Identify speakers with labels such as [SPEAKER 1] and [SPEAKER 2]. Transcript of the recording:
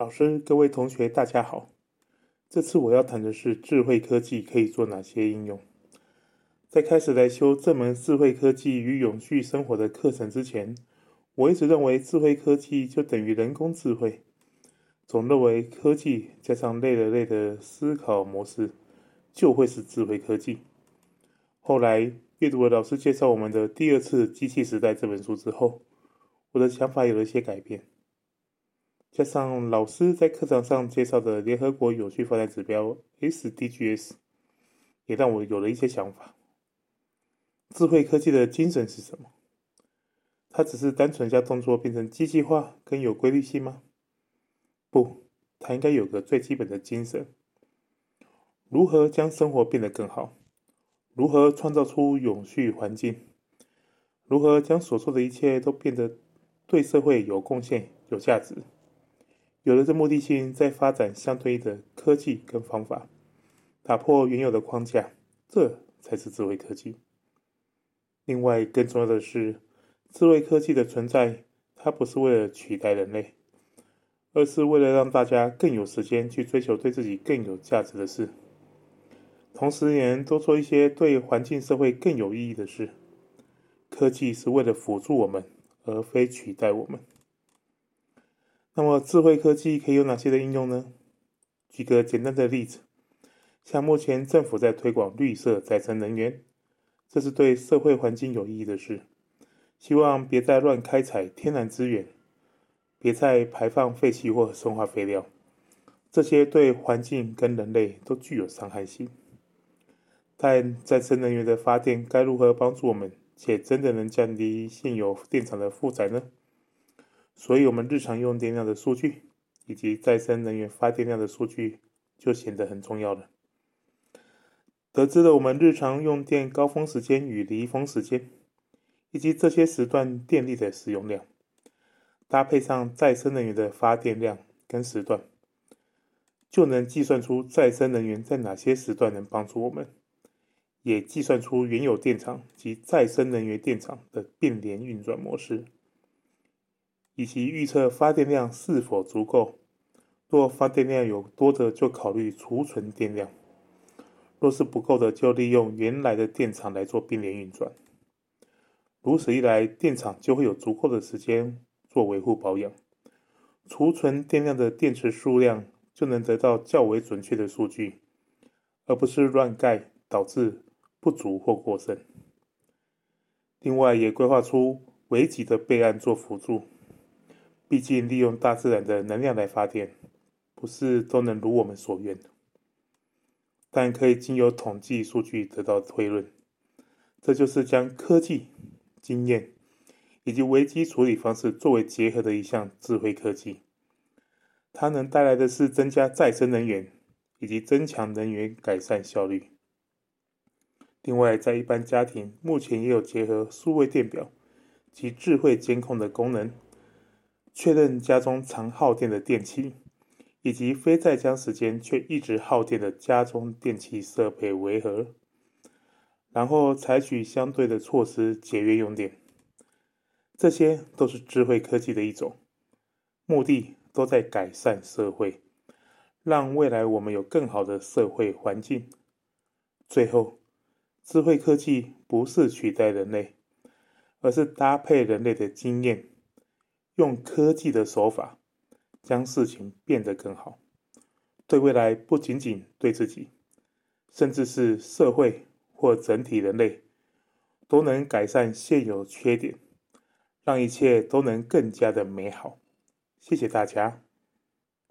[SPEAKER 1] 老师、各位同学，大家好。这次我要谈的是智慧科技可以做哪些应用。在开始来修这门智慧科技与永续生活的课程之前，我一直认为智慧科技就等于人工智慧，总认为科技加上类了类的思考模式就会是智慧科技。后来阅读了老师介绍我们的第二次《机器时代》这本书之后，我的想法有了一些改变。加上老师在课堂上介绍的联合国有序发展指标 SDGs，也让我有了一些想法。智慧科技的精神是什么？它只是单纯将动作变成机器化跟有规律性吗？不，它应该有个最基本的精神：如何将生活变得更好？如何创造出永续环境？如何将所做的一切都变得对社会有贡献、有价值？有了这目的性，再发展相对应的科技跟方法，打破原有的框架，这才是智慧科技。另外，更重要的是，智慧科技的存在，它不是为了取代人类，而是为了让大家更有时间去追求对自己更有价值的事，同时也能多做一些对环境社会更有意义的事。科技是为了辅助我们，而非取代我们。那么，智慧科技可以有哪些的应用呢？举个简单的例子，像目前政府在推广绿色再生能源，这是对社会环境有意义的事。希望别再乱开采天然资源，别再排放废气或生化废料，这些对环境跟人类都具有伤害性。但再生能源的发电该如何帮助我们，且真的能降低现有电厂的负载呢？所以，我们日常用电量的数据以及再生能源发电量的数据就显得很重要了。得知了我们日常用电高峰时间与离峰时间，以及这些时段电力的使用量，搭配上再生能源的发电量跟时段，就能计算出再生能源在哪些时段能帮助我们，也计算出原有电厂及再生能源电厂的并联运转模式。以及预测发电量是否足够。若发电量有多的，就考虑储存电量；若是不够的，就利用原来的电厂来做并联运转。如此一来，电厂就会有足够的时间做维护保养，储存电量的电池数量就能得到较为准确的数据，而不是乱盖导致不足或过剩。另外，也规划出危急的备案做辅助。毕竟，利用大自然的能量来发电，不是都能如我们所愿。但可以经由统计数据得到推论，这就是将科技、经验以及危机处理方式作为结合的一项智慧科技。它能带来的是增加再生能源以及增强能源改善效率。另外，在一般家庭，目前也有结合数位电表及智慧监控的功能。确认家中常耗电的电器，以及非在家时间却一直耗电的家中电器设备为何，然后采取相对的措施节约用电。这些都是智慧科技的一种，目的都在改善社会，让未来我们有更好的社会环境。最后，智慧科技不是取代人类，而是搭配人类的经验。用科技的手法，将事情变得更好，对未来不仅仅对自己，甚至是社会或整体人类，都能改善现有缺点，让一切都能更加的美好。谢谢大家。